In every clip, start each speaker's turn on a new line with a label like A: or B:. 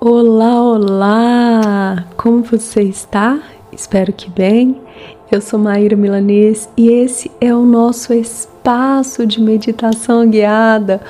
A: Olá, olá! Como você está? Espero que bem. Eu sou Maíra Milanês e esse é o nosso espaço de meditação guiada,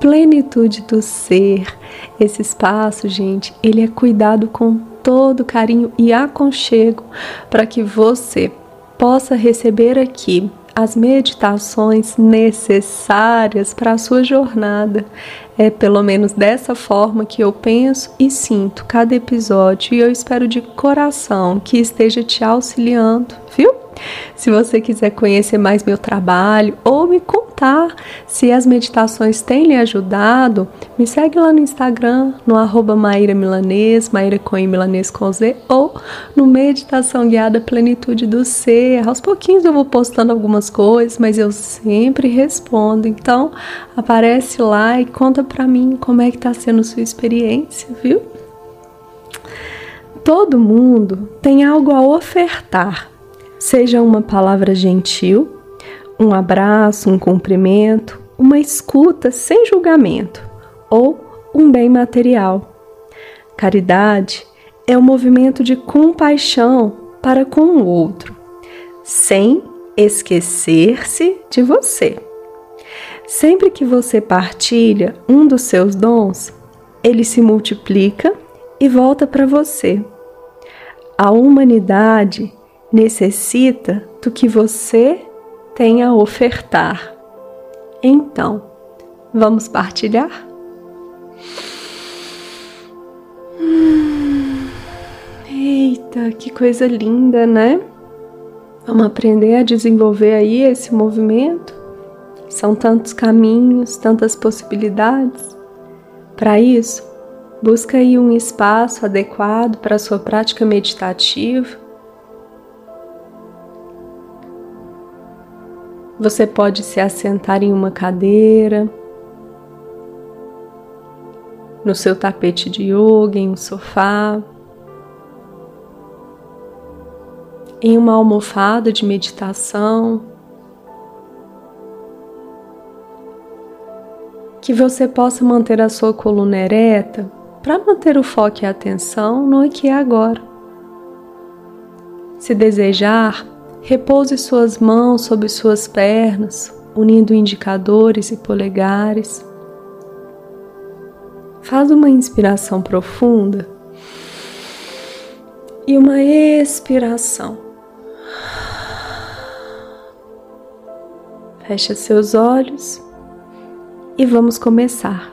A: plenitude do ser. Esse espaço, gente, ele é cuidado com todo carinho e aconchego para que você possa receber aqui as meditações necessárias para a sua jornada. É pelo menos dessa forma que eu penso e sinto cada episódio e eu espero de coração que esteja te auxiliando, viu? Se você quiser conhecer mais meu trabalho ou me contar se as meditações têm lhe ajudado, me segue lá no Instagram, no arroba Maíra Milanês, Maíra Milanês com Z, ou no Meditação Guiada Plenitude do Ser. Aos pouquinhos eu vou postando algumas coisas, mas eu sempre respondo. Então, aparece lá e conta pra mim como é que tá sendo sua experiência, viu? Todo mundo tem algo a ofertar Seja uma palavra gentil, um abraço, um cumprimento, uma escuta sem julgamento ou um bem material. Caridade é um movimento de compaixão para com o outro, sem esquecer-se de você. Sempre que você partilha um dos seus dons, ele se multiplica e volta para você. A humanidade necessita do que você tem a ofertar. Então, vamos partilhar? Eita, que coisa linda, né? Vamos aprender a desenvolver aí esse movimento. São tantos caminhos, tantas possibilidades. Para isso, busca aí um espaço adequado para a sua prática meditativa Você pode se assentar em uma cadeira, no seu tapete de yoga, em um sofá, em uma almofada de meditação. Que você possa manter a sua coluna ereta para manter o foco e a atenção no aqui e agora. Se desejar, Repouse suas mãos sobre suas pernas, unindo indicadores e polegares. Faz uma inspiração profunda e uma expiração. Fecha seus olhos e vamos começar.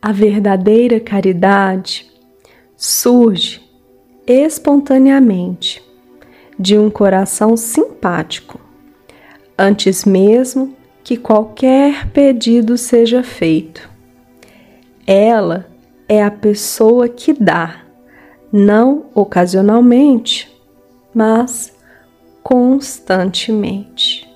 A: A verdadeira caridade surge espontaneamente de um coração simpático, antes mesmo que qualquer pedido seja feito. Ela é a pessoa que dá, não ocasionalmente, mas constantemente.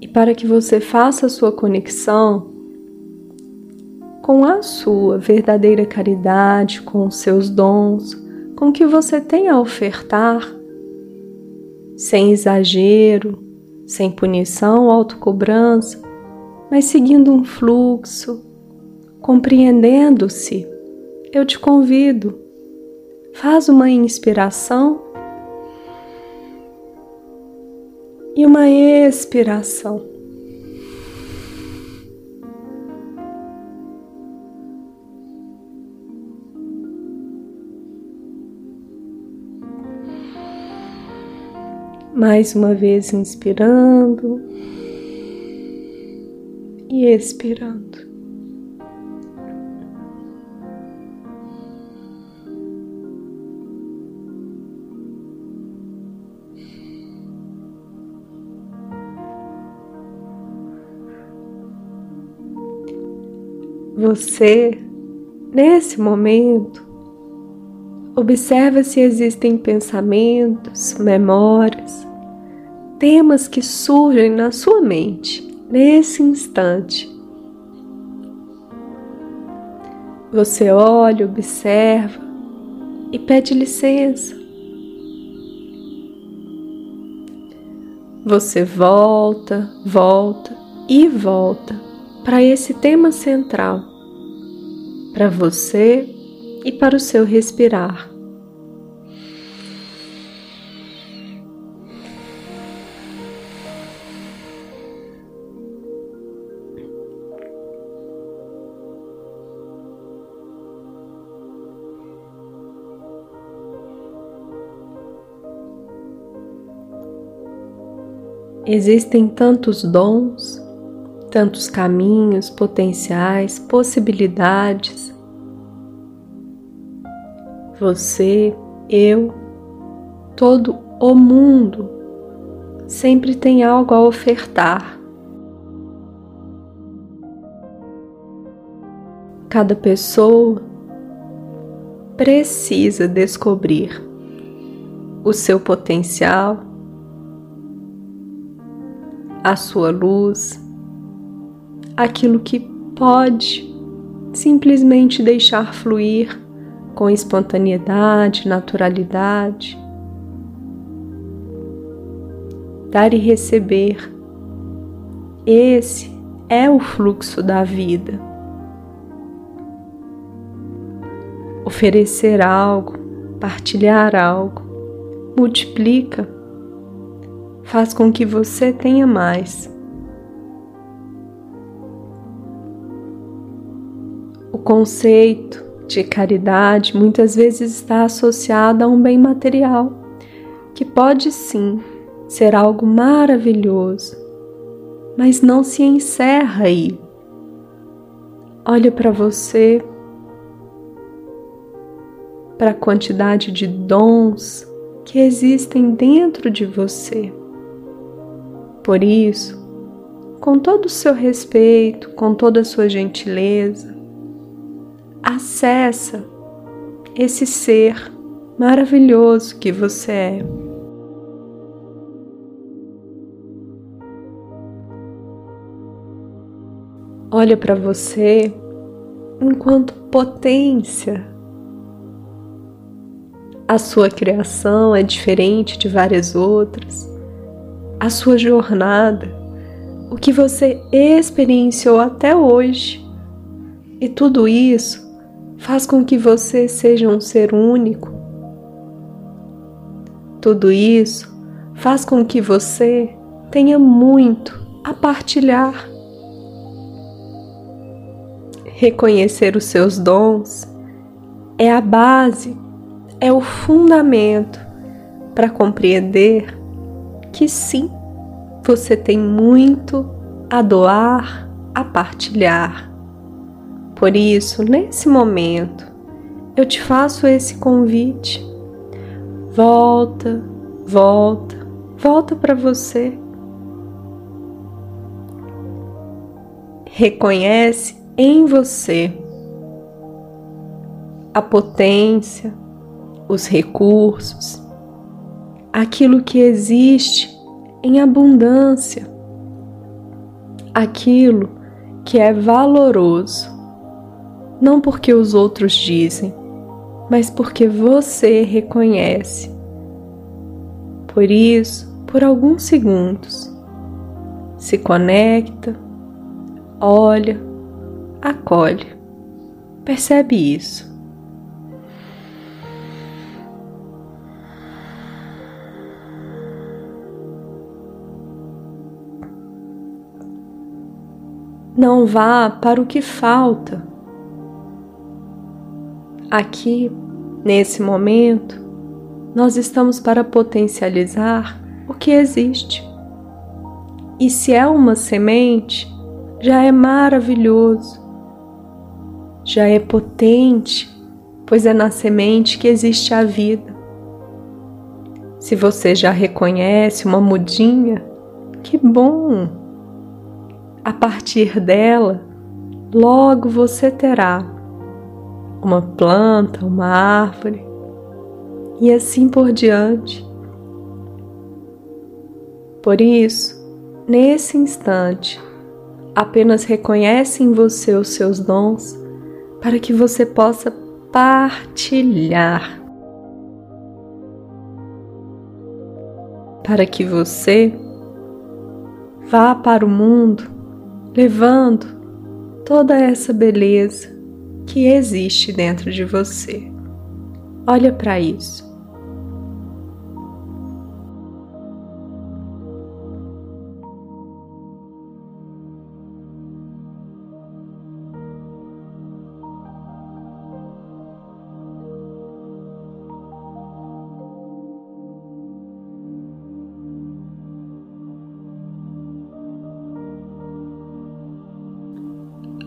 A: e para que você faça a sua conexão com a sua verdadeira caridade, com os seus dons, com o que você tem a ofertar, sem exagero, sem punição autocobrança, mas seguindo um fluxo, compreendendo-se. Eu te convido, faz uma inspiração e uma expiração. Mais uma vez inspirando e expirando. Você, nesse momento, observa se existem pensamentos, memórias temas que surgem na sua mente nesse instante. Você olha, observa e pede licença. Você volta, volta e volta para esse tema central, para você e para o seu respirar. Existem tantos dons, tantos caminhos, potenciais, possibilidades. Você, eu, todo o mundo sempre tem algo a ofertar. Cada pessoa precisa descobrir o seu potencial a sua luz, aquilo que pode simplesmente deixar fluir com espontaneidade, naturalidade. Dar e receber. Esse é o fluxo da vida. Oferecer algo, partilhar algo, multiplica faz com que você tenha mais. O conceito de caridade muitas vezes está associado a um bem material, que pode sim ser algo maravilhoso, mas não se encerra aí. Olha para você, para a quantidade de dons que existem dentro de você. Por isso, com todo o seu respeito, com toda a sua gentileza, acessa esse ser maravilhoso que você é. Olha para você enquanto potência. A sua criação é diferente de várias outras a sua jornada, o que você experienciou até hoje. E tudo isso faz com que você seja um ser único. Tudo isso faz com que você tenha muito a partilhar. Reconhecer os seus dons é a base, é o fundamento para compreender que sim, você tem muito a doar, a partilhar. Por isso, nesse momento, eu te faço esse convite. Volta, volta, volta para você. Reconhece em você a potência, os recursos, aquilo que existe em abundância, aquilo que é valoroso, não porque os outros dizem, mas porque você reconhece. Por isso, por alguns segundos, se conecta, olha, acolhe, percebe isso. Não vá para o que falta. Aqui, nesse momento, nós estamos para potencializar o que existe. E se é uma semente, já é maravilhoso, já é potente, pois é na semente que existe a vida. Se você já reconhece uma mudinha, que bom! A partir dela, logo você terá uma planta, uma árvore e assim por diante. Por isso, nesse instante, apenas reconhece em você os seus dons para que você possa partilhar. Para que você vá para o mundo levando toda essa beleza que existe dentro de você. Olha para isso.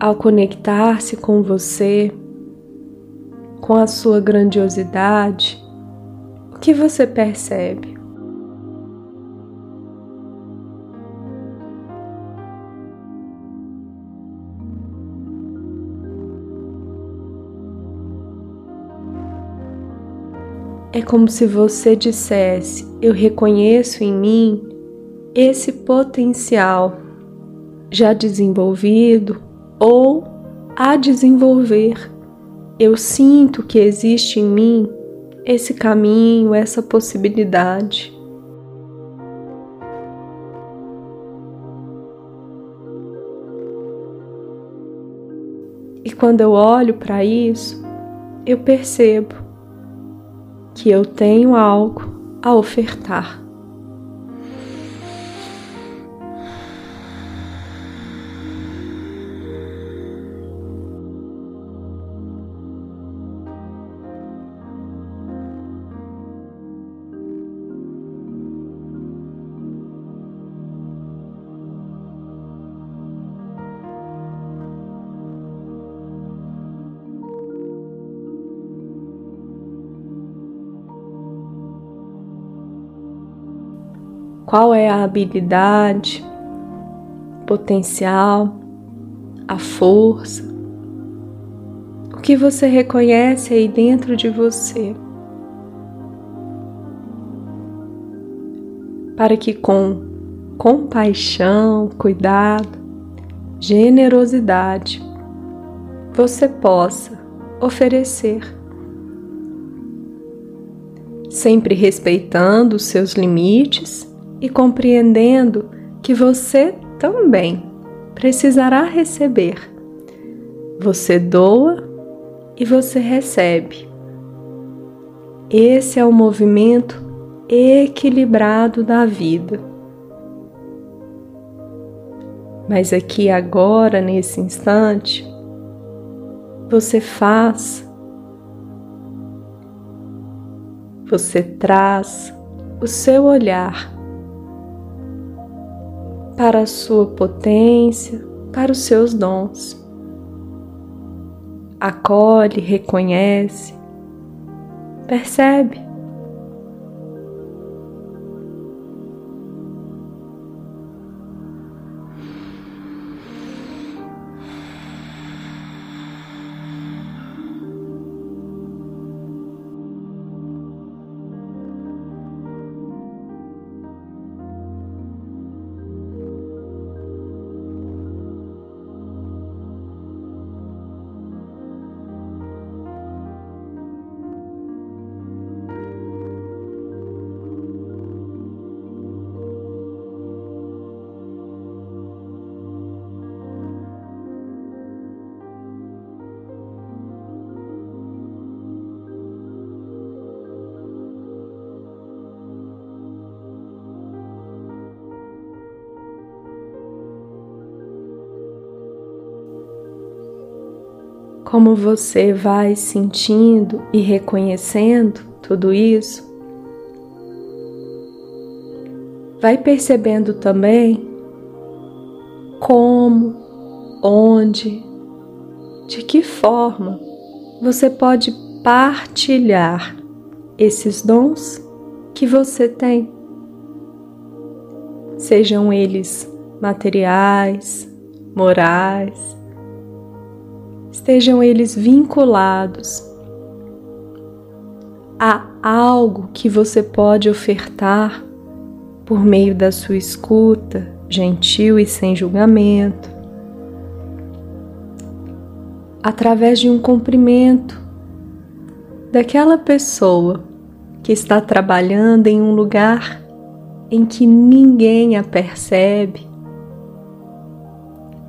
A: Ao conectar-se com você, com a sua grandiosidade, o que você percebe? É como se você dissesse: Eu reconheço em mim esse potencial já desenvolvido ou a desenvolver. Eu sinto que existe em mim esse caminho, essa possibilidade. E quando eu olho para isso, eu percebo que eu tenho algo a ofertar. Qual é a habilidade, potencial, a força, o que você reconhece aí dentro de você. Para que com compaixão, cuidado, generosidade, você possa oferecer, sempre respeitando os seus limites e compreendendo que você também precisará receber. Você doa e você recebe. Esse é o movimento equilibrado da vida. Mas aqui agora, nesse instante, você faz, você traz o seu olhar para a sua potência, para os seus dons. Acolhe, reconhece, percebe como você vai sentindo e reconhecendo tudo isso, vai percebendo também como, onde, de que forma você pode partilhar esses dons que você tem. Sejam eles materiais, morais, estejam eles vinculados a algo que você pode ofertar por meio da sua escuta, gentil e sem julgamento, através de um cumprimento daquela pessoa que está trabalhando em um lugar em que ninguém a percebe,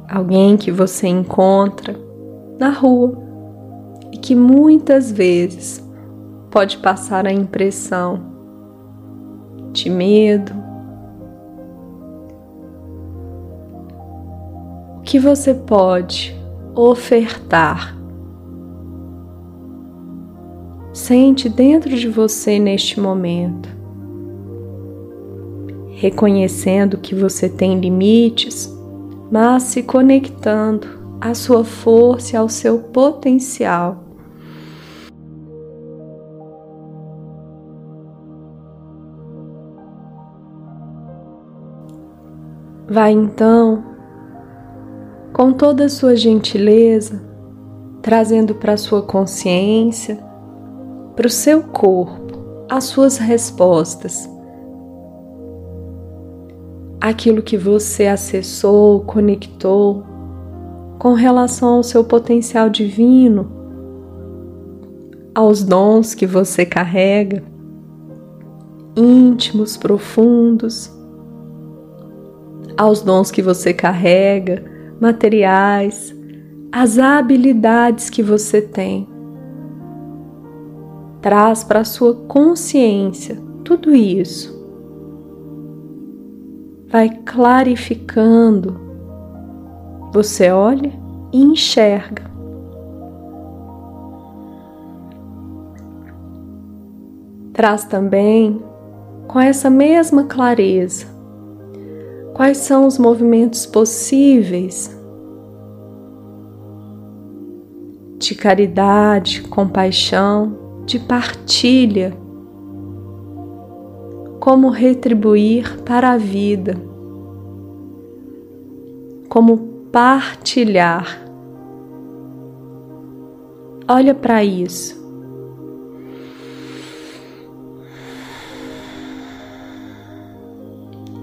A: alguém que você encontra na rua e que muitas vezes pode passar a impressão de medo, que você pode ofertar. Sente dentro de você neste momento, reconhecendo que você tem limites, mas se conectando à sua força ao seu potencial. Vai então com toda a sua gentileza, trazendo para a sua consciência, para o seu corpo, as suas respostas. Aquilo que você acessou, conectou com relação ao seu potencial divino, aos dons que você carrega, íntimos, profundos, aos dons que você carrega materiais, as habilidades que você tem. Traz para a sua consciência tudo isso. Vai clarificando. Você olha e enxerga. Traz também com essa mesma clareza Quais são os movimentos possíveis de caridade, compaixão, de partilha? Como retribuir para a vida? Como partilhar? Olha para isso.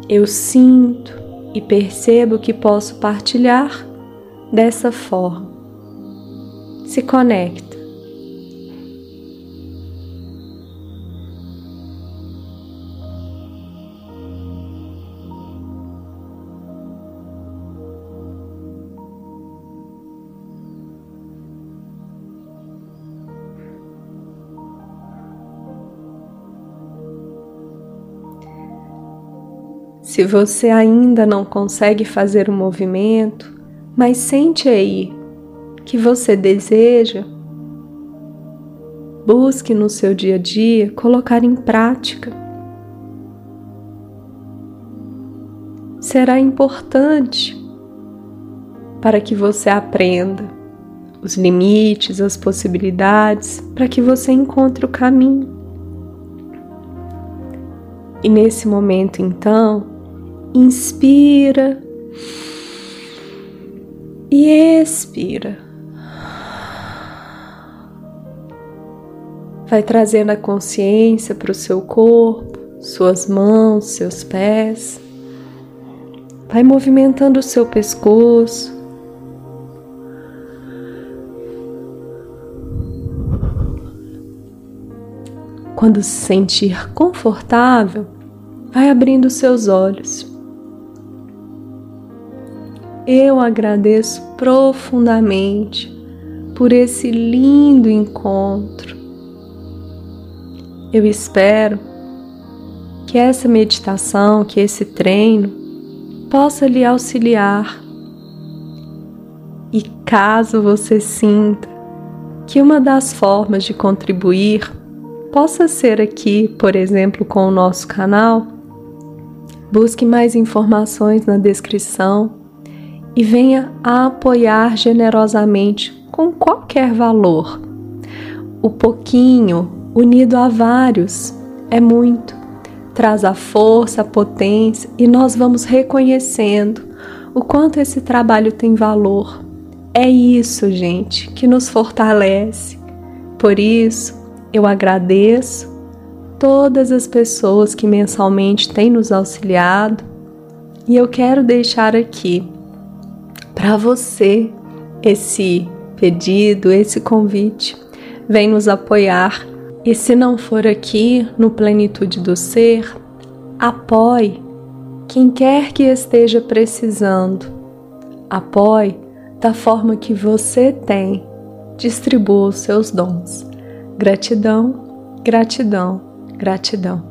A: eu sinto e percebo que posso partilhar dessa forma. Se conecta. Se você ainda não consegue fazer o movimento, mas sente aí que você deseja, busque no seu dia a dia colocar em prática. Será importante para que você aprenda os limites, as possibilidades, para que você encontre o caminho. E nesse momento, então, inspira e expira. Vai trazendo a consciência para o seu corpo, suas mãos, seus pés. Vai movimentando o seu pescoço. Quando se sentir confortável, vai abrindo seus olhos. Eu agradeço profundamente por esse lindo encontro. Eu espero que essa meditação, que esse treino possa lhe auxiliar. E caso você sinta que uma das formas de contribuir possa ser aqui, por exemplo, com o nosso canal, busque mais informações na descrição e venha a apoiar generosamente com qualquer valor. O pouquinho unido a vários é muito. Traz a força, a potência e nós vamos reconhecendo o quanto esse trabalho tem valor. É isso, gente, que nos fortalece. Por isso, eu agradeço todas as pessoas que mensalmente têm nos auxiliado e eu quero deixar aqui para você esse pedido, esse convite. Vem nos apoiar e se não for aqui no Plenitude do Ser, apoie quem quer que esteja precisando. Apoie da forma que você tem. Distribua os seus dons. Gratidão, gratidão, gratidão.